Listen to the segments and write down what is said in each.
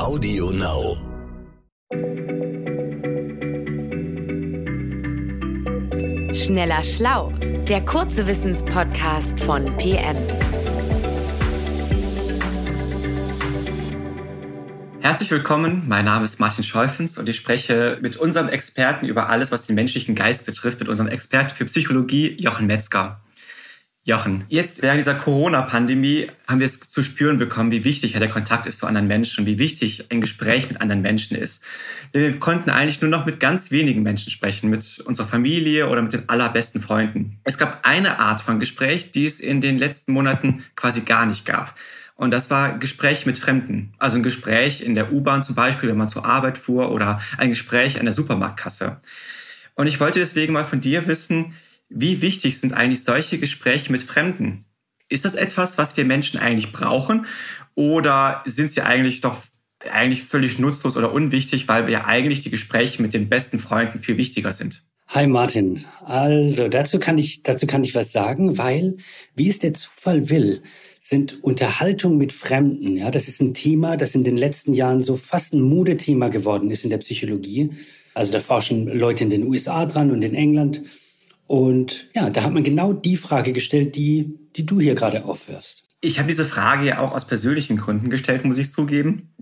Audio Now. Schneller Schlau, der kurze Wissenspodcast von PM. Herzlich willkommen, mein Name ist Martin Scheufens und ich spreche mit unserem Experten über alles, was den menschlichen Geist betrifft, mit unserem Experten für Psychologie, Jochen Metzger. Jochen, jetzt während dieser Corona-Pandemie haben wir es zu spüren bekommen, wie wichtig der Kontakt ist zu anderen Menschen, wie wichtig ein Gespräch mit anderen Menschen ist. Denn wir konnten eigentlich nur noch mit ganz wenigen Menschen sprechen, mit unserer Familie oder mit den allerbesten Freunden. Es gab eine Art von Gespräch, die es in den letzten Monaten quasi gar nicht gab. Und das war Gespräch mit Fremden. Also ein Gespräch in der U-Bahn zum Beispiel, wenn man zur Arbeit fuhr oder ein Gespräch an der Supermarktkasse. Und ich wollte deswegen mal von dir wissen, wie wichtig sind eigentlich solche Gespräche mit Fremden? Ist das etwas, was wir Menschen eigentlich brauchen? Oder sind sie eigentlich doch eigentlich völlig nutzlos oder unwichtig, weil wir ja eigentlich die Gespräche mit den besten Freunden viel wichtiger sind? Hi Martin. Also dazu kann ich, dazu kann ich was sagen, weil, wie es der Zufall will, sind Unterhaltung mit Fremden. Ja, das ist ein Thema, das in den letzten Jahren so fast ein Modethema geworden ist in der Psychologie. Also da forschen Leute in den USA dran und in England. Und ja, da hat man genau die Frage gestellt, die, die du hier gerade aufwirfst. Ich habe diese Frage ja auch aus persönlichen Gründen gestellt, muss ich zugeben.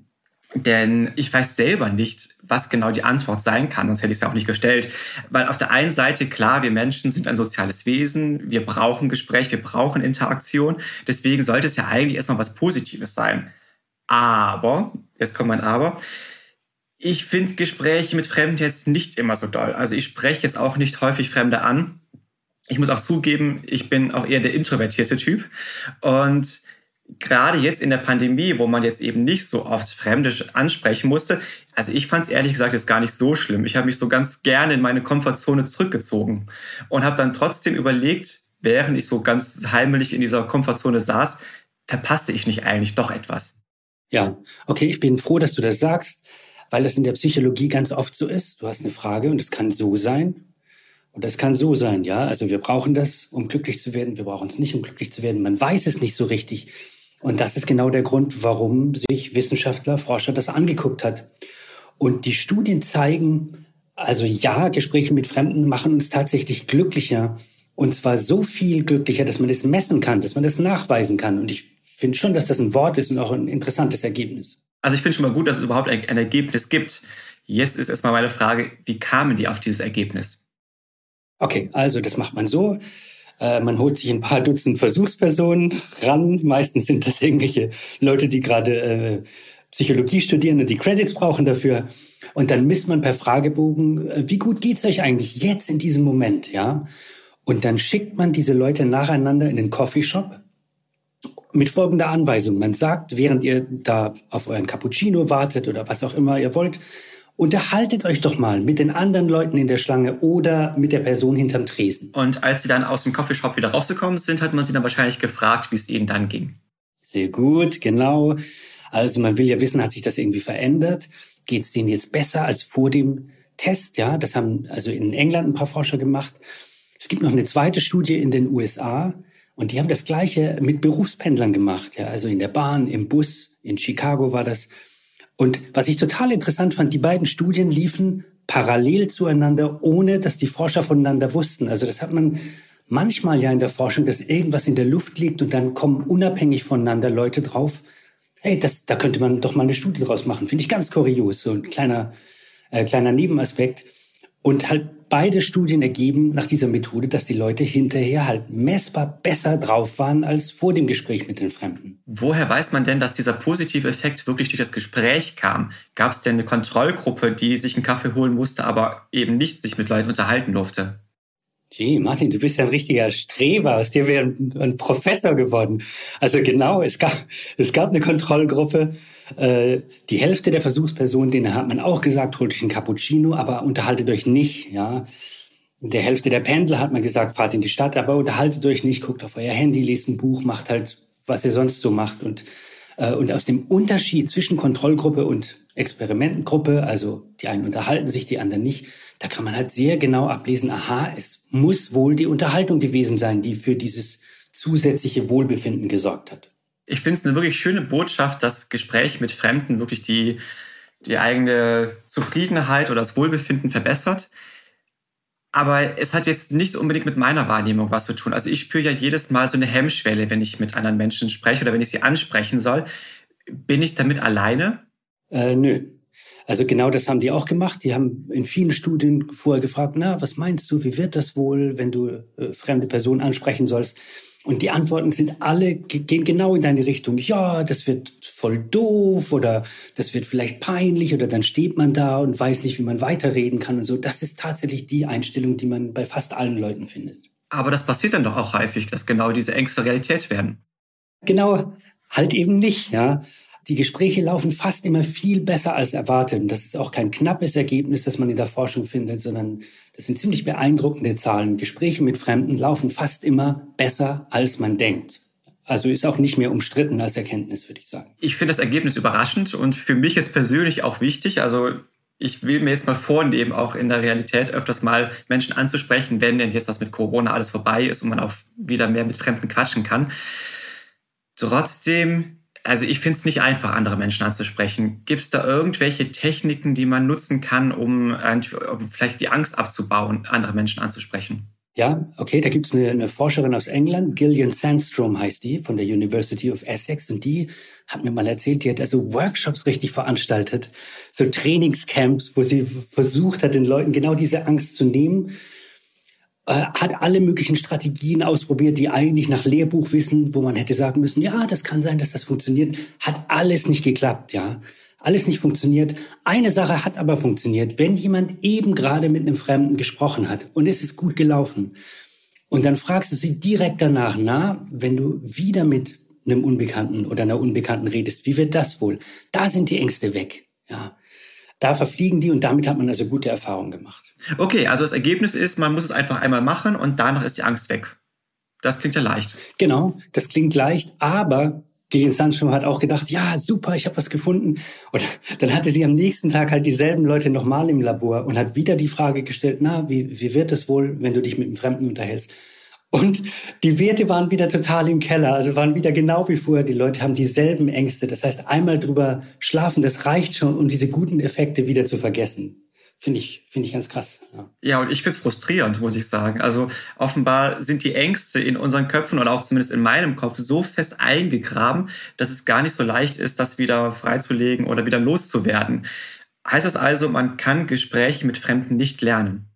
Denn ich weiß selber nicht, was genau die Antwort sein kann, sonst hätte ich es ja auch nicht gestellt. Weil auf der einen Seite, klar, wir Menschen sind ein soziales Wesen, wir brauchen Gespräch, wir brauchen Interaktion. Deswegen sollte es ja eigentlich erstmal was Positives sein. Aber, jetzt kommt mein Aber, ich finde Gespräche mit Fremden jetzt nicht immer so doll. Also ich spreche jetzt auch nicht häufig Fremde an. Ich muss auch zugeben, ich bin auch eher der introvertierte Typ. Und gerade jetzt in der Pandemie, wo man jetzt eben nicht so oft Fremde ansprechen musste, also ich fand es ehrlich gesagt jetzt gar nicht so schlimm. Ich habe mich so ganz gerne in meine Komfortzone zurückgezogen und habe dann trotzdem überlegt, während ich so ganz heimlich in dieser Komfortzone saß, verpasste ich nicht eigentlich doch etwas. Ja, okay, ich bin froh, dass du das sagst weil das in der Psychologie ganz oft so ist. Du hast eine Frage und es kann so sein und das kann so sein, ja. Also wir brauchen das, um glücklich zu werden. Wir brauchen es nicht, um glücklich zu werden. Man weiß es nicht so richtig. Und das ist genau der Grund, warum sich Wissenschaftler, Forscher das angeguckt hat. Und die Studien zeigen, also ja, Gespräche mit Fremden machen uns tatsächlich glücklicher. Und zwar so viel glücklicher, dass man das messen kann, dass man das nachweisen kann. Und ich finde schon, dass das ein Wort ist und auch ein interessantes Ergebnis. Also ich finde schon mal gut, dass es überhaupt ein, ein Ergebnis gibt. Jetzt ist erstmal meine Frage, wie kamen die auf dieses Ergebnis? Okay, also das macht man so. Äh, man holt sich ein paar Dutzend Versuchspersonen ran. Meistens sind das irgendwelche Leute, die gerade äh, Psychologie studieren und die Credits brauchen dafür. Und dann misst man per Fragebogen, äh, wie gut geht's euch eigentlich jetzt in diesem Moment, ja? Und dann schickt man diese Leute nacheinander in den Coffeeshop mit folgender Anweisung. Man sagt, während ihr da auf euren Cappuccino wartet oder was auch immer ihr wollt, unterhaltet euch doch mal mit den anderen Leuten in der Schlange oder mit der Person hinterm Tresen. Und als sie dann aus dem Coffeeshop wieder rausgekommen sind, hat man sie dann wahrscheinlich gefragt, wie es ihnen dann ging. Sehr gut, genau. Also man will ja wissen, hat sich das irgendwie verändert? Geht es denen jetzt besser als vor dem Test? Ja, das haben also in England ein paar Forscher gemacht. Es gibt noch eine zweite Studie in den USA. Und die haben das Gleiche mit Berufspendlern gemacht, ja, also in der Bahn, im Bus, in Chicago war das. Und was ich total interessant fand, die beiden Studien liefen parallel zueinander, ohne dass die Forscher voneinander wussten. Also das hat man manchmal ja in der Forschung, dass irgendwas in der Luft liegt und dann kommen unabhängig voneinander Leute drauf. Hey, das, da könnte man doch mal eine Studie draus machen. Finde ich ganz kurios, so ein kleiner, äh, kleiner Nebenaspekt. Und halt beide Studien ergeben nach dieser Methode, dass die Leute hinterher halt messbar besser drauf waren als vor dem Gespräch mit den Fremden. Woher weiß man denn, dass dieser positive Effekt wirklich durch das Gespräch kam? Gab es denn eine Kontrollgruppe, die sich einen Kaffee holen musste, aber eben nicht sich mit Leuten unterhalten durfte? Gee, Martin, du bist ja ein richtiger Streber. Aus dir wäre ein, Professor geworden. Also genau, es gab, es gab eine Kontrollgruppe. Äh, die Hälfte der Versuchspersonen, denen hat man auch gesagt, holt euch einen Cappuccino, aber unterhaltet euch nicht, ja. Der Hälfte der Pendler hat man gesagt, fahrt in die Stadt, aber unterhaltet euch nicht, guckt auf euer Handy, lest ein Buch, macht halt, was ihr sonst so macht. Und, und aus dem Unterschied zwischen Kontrollgruppe und Experimentengruppe, also die einen unterhalten sich, die anderen nicht, da kann man halt sehr genau ablesen, aha, es muss wohl die Unterhaltung gewesen sein, die für dieses zusätzliche Wohlbefinden gesorgt hat. Ich finde es eine wirklich schöne Botschaft, dass Gespräch mit Fremden wirklich die, die eigene Zufriedenheit oder das Wohlbefinden verbessert. Aber es hat jetzt nicht unbedingt mit meiner Wahrnehmung was zu tun. Also ich spüre ja jedes Mal so eine Hemmschwelle, wenn ich mit anderen Menschen spreche oder wenn ich sie ansprechen soll. Bin ich damit alleine? Äh, nö. Also genau das haben die auch gemacht. Die haben in vielen Studien vorher gefragt, na, was meinst du, wie wird das wohl, wenn du äh, fremde Personen ansprechen sollst? Und die Antworten sind alle, gehen genau in deine Richtung. Ja, das wird voll doof oder das wird vielleicht peinlich oder dann steht man da und weiß nicht, wie man weiterreden kann und so. Das ist tatsächlich die Einstellung, die man bei fast allen Leuten findet. Aber das passiert dann doch auch häufig, dass genau diese Ängste Realität werden. Genau, halt eben nicht, ja. Die Gespräche laufen fast immer viel besser als erwartet. Und das ist auch kein knappes Ergebnis, das man in der Forschung findet, sondern das sind ziemlich beeindruckende Zahlen. Gespräche mit Fremden laufen fast immer besser, als man denkt. Also ist auch nicht mehr umstritten als Erkenntnis, würde ich sagen. Ich finde das Ergebnis überraschend und für mich ist persönlich auch wichtig. Also ich will mir jetzt mal vornehmen, auch in der Realität öfters mal Menschen anzusprechen, wenn denn jetzt das mit Corona alles vorbei ist und man auch wieder mehr mit Fremden quatschen kann. Trotzdem also ich finde es nicht einfach, andere Menschen anzusprechen. Gibt es da irgendwelche Techniken, die man nutzen kann, um, um vielleicht die Angst abzubauen, andere Menschen anzusprechen? Ja, okay, da gibt es eine, eine, Forscherin aus England, Gillian Sandstrom heißt die, von der University of Essex. Und die hat mir mal erzählt, die hat also Workshops richtig veranstaltet, so Trainingscamps, wo sie versucht hat, den Leuten genau diese Angst zu nehmen hat alle möglichen Strategien ausprobiert, die eigentlich nach Lehrbuch wissen, wo man hätte sagen müssen, ja, das kann sein, dass das funktioniert. Hat alles nicht geklappt, ja. Alles nicht funktioniert. Eine Sache hat aber funktioniert. Wenn jemand eben gerade mit einem Fremden gesprochen hat und es ist gut gelaufen und dann fragst du sie direkt danach, na, wenn du wieder mit einem Unbekannten oder einer Unbekannten redest, wie wird das wohl? Da sind die Ängste weg, ja. Da verfliegen die und damit hat man also gute Erfahrungen gemacht. Okay, also das Ergebnis ist, man muss es einfach einmal machen und danach ist die Angst weg. Das klingt ja leicht. Genau, das klingt leicht, aber Gillian Sancho hat auch gedacht, ja, super, ich habe was gefunden. Und dann hatte sie am nächsten Tag halt dieselben Leute nochmal im Labor und hat wieder die Frage gestellt, na, wie, wie wird es wohl, wenn du dich mit einem Fremden unterhältst? Und die Werte waren wieder total im Keller, also waren wieder genau wie vorher. Die Leute haben dieselben Ängste. Das heißt, einmal drüber schlafen, das reicht schon, um diese guten Effekte wieder zu vergessen. Finde ich, finde ich ganz krass. Ja, ja und ich finde es frustrierend, muss ich sagen. Also offenbar sind die Ängste in unseren Köpfen oder auch zumindest in meinem Kopf so fest eingegraben, dass es gar nicht so leicht ist, das wieder freizulegen oder wieder loszuwerden. Heißt das also, man kann Gespräche mit Fremden nicht lernen?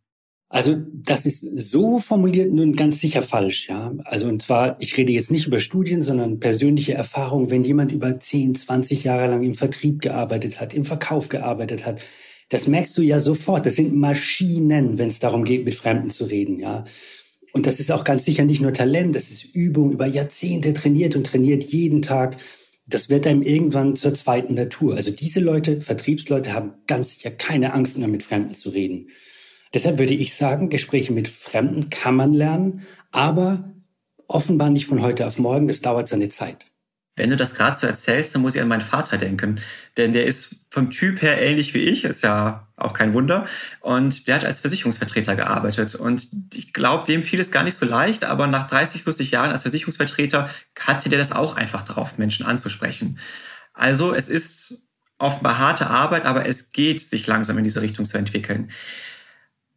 Also das ist so formuliert nun ganz sicher falsch, ja. Also und zwar, ich rede jetzt nicht über Studien, sondern persönliche Erfahrung, wenn jemand über 10, 20 Jahre lang im Vertrieb gearbeitet hat, im Verkauf gearbeitet hat, das merkst du ja sofort. Das sind Maschinen, wenn es darum geht, mit Fremden zu reden, ja. Und das ist auch ganz sicher nicht nur Talent, das ist Übung über Jahrzehnte trainiert und trainiert jeden Tag. Das wird einem irgendwann zur zweiten Natur. Also diese Leute, Vertriebsleute, haben ganz sicher keine Angst mehr, mit Fremden zu reden. Deshalb würde ich sagen, Gespräche mit Fremden kann man lernen, aber offenbar nicht von heute auf morgen. Das dauert seine Zeit. Wenn du das gerade so erzählst, dann muss ich an meinen Vater denken. Denn der ist vom Typ her ähnlich wie ich, ist ja auch kein Wunder. Und der hat als Versicherungsvertreter gearbeitet. Und ich glaube, dem fiel es gar nicht so leicht, aber nach 30, 40 Jahren als Versicherungsvertreter hatte der das auch einfach drauf, Menschen anzusprechen. Also es ist offenbar harte Arbeit, aber es geht, sich langsam in diese Richtung zu entwickeln.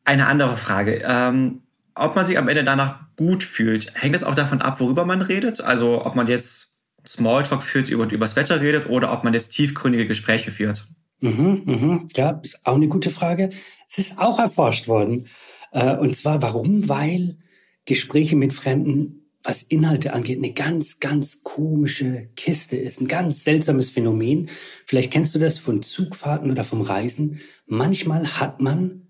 Eine andere Frage. Ähm, ob man sich am Ende danach gut fühlt, hängt es auch davon ab, worüber man redet? Also ob man jetzt Smalltalk führt und übers Wetter redet oder ob man jetzt tiefgründige Gespräche führt? Mhm, mhm. Ja, ist auch eine gute Frage. Es ist auch erforscht worden. Äh, und zwar warum? Weil Gespräche mit Fremden, was Inhalte angeht, eine ganz, ganz komische Kiste ist. Ein ganz seltsames Phänomen. Vielleicht kennst du das von Zugfahrten oder vom Reisen. Manchmal hat man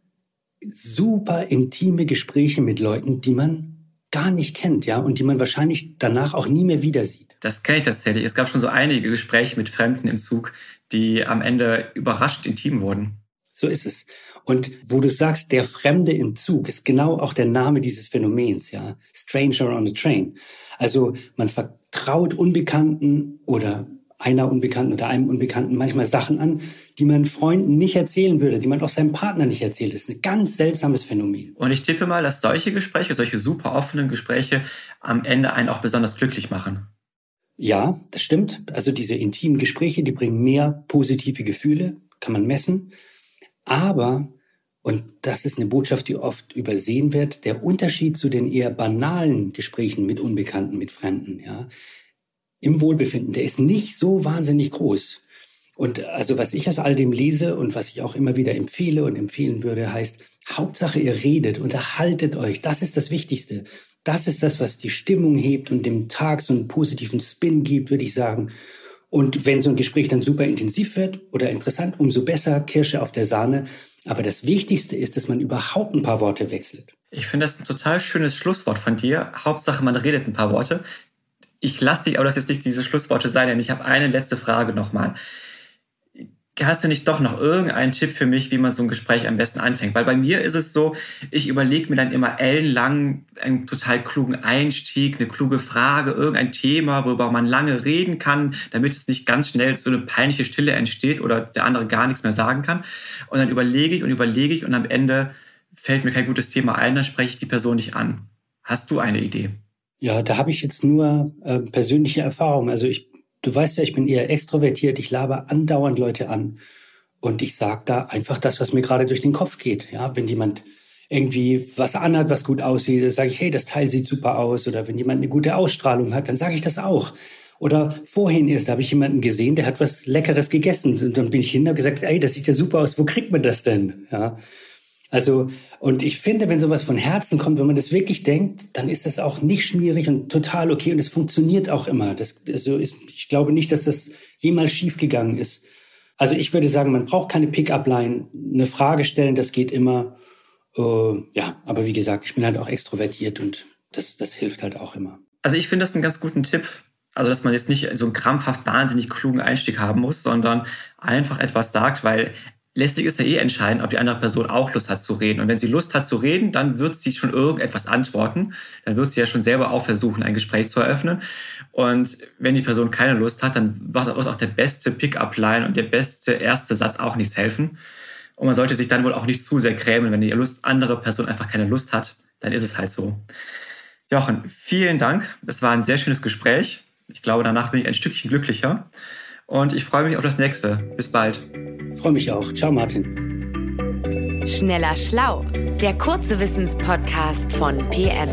super intime Gespräche mit Leuten, die man gar nicht kennt, ja, und die man wahrscheinlich danach auch nie mehr wieder sieht. Das kenne ich tatsächlich. Es gab schon so einige Gespräche mit Fremden im Zug, die am Ende überrascht intim wurden. So ist es. Und wo du sagst, der Fremde im Zug ist genau auch der Name dieses Phänomens, ja. Stranger on the Train. Also man vertraut Unbekannten oder einer Unbekannten oder einem Unbekannten manchmal Sachen an, die man Freunden nicht erzählen würde, die man auch seinem Partner nicht erzählt. Das ist ein ganz seltsames Phänomen. Und ich tippe mal, dass solche Gespräche, solche super offenen Gespräche am Ende einen auch besonders glücklich machen. Ja, das stimmt. Also diese intimen Gespräche, die bringen mehr positive Gefühle, kann man messen. Aber, und das ist eine Botschaft, die oft übersehen wird, der Unterschied zu den eher banalen Gesprächen mit Unbekannten, mit Fremden, ja, im Wohlbefinden, der ist nicht so wahnsinnig groß. Und also was ich aus all dem lese und was ich auch immer wieder empfehle und empfehlen würde, heißt, Hauptsache ihr redet, unterhaltet euch. Das ist das Wichtigste. Das ist das, was die Stimmung hebt und dem Tag so einen positiven Spin gibt, würde ich sagen. Und wenn so ein Gespräch dann super intensiv wird oder interessant, umso besser, Kirsche auf der Sahne. Aber das Wichtigste ist, dass man überhaupt ein paar Worte wechselt. Ich finde das ein total schönes Schlusswort von dir. Hauptsache, man redet ein paar Worte. Ich lasse dich aber das jetzt nicht diese Schlussworte sein, denn ich habe eine letzte Frage nochmal hast du nicht doch noch irgendeinen Tipp für mich, wie man so ein Gespräch am besten anfängt? Weil bei mir ist es so, ich überlege mir dann immer ellenlang einen total klugen Einstieg, eine kluge Frage, irgendein Thema, worüber man lange reden kann, damit es nicht ganz schnell so eine peinliche Stille entsteht oder der andere gar nichts mehr sagen kann. Und dann überlege ich und überlege ich und am Ende fällt mir kein gutes Thema ein, dann spreche ich die Person nicht an. Hast du eine Idee? Ja, da habe ich jetzt nur äh, persönliche Erfahrung. Also ich Du weißt ja, ich bin eher extrovertiert, ich laber andauernd Leute an und ich sage da einfach das, was mir gerade durch den Kopf geht. Ja, wenn jemand irgendwie was anhat, was gut aussieht, dann sage ich, hey, das Teil sieht super aus. Oder wenn jemand eine gute Ausstrahlung hat, dann sage ich das auch. Oder vorhin erst habe ich jemanden gesehen, der hat was Leckeres gegessen. Und dann bin ich hin und habe gesagt, ey, das sieht ja super aus, wo kriegt man das denn? Ja. Also, und ich finde, wenn sowas von Herzen kommt, wenn man das wirklich denkt, dann ist das auch nicht schmierig und total okay und es funktioniert auch immer. Das, also ist, ich glaube nicht, dass das jemals schiefgegangen ist. Also ich würde sagen, man braucht keine Pick-up-Line, eine Frage stellen, das geht immer. Äh, ja, aber wie gesagt, ich bin halt auch extrovertiert und das, das hilft halt auch immer. Also ich finde das einen ganz guten Tipp. Also, dass man jetzt nicht so einen krampfhaft wahnsinnig klugen Einstieg haben muss, sondern einfach etwas sagt, weil Letztlich ist ja eh entscheidend, ob die andere Person auch Lust hat zu reden. Und wenn sie Lust hat zu reden, dann wird sie schon irgendetwas antworten. Dann wird sie ja schon selber auch versuchen, ein Gespräch zu eröffnen. Und wenn die Person keine Lust hat, dann wird auch der beste Pick-up-Line und der beste erste Satz auch nichts helfen. Und man sollte sich dann wohl auch nicht zu sehr grämen. Wenn die Lust, andere Person einfach keine Lust hat, dann ist es halt so. Jochen, vielen Dank. Das war ein sehr schönes Gespräch. Ich glaube, danach bin ich ein Stückchen glücklicher. Und ich freue mich auf das nächste. Bis bald. Freue mich auch. Ciao, Martin. Schneller Schlau, der kurze Wissenspodcast von PM.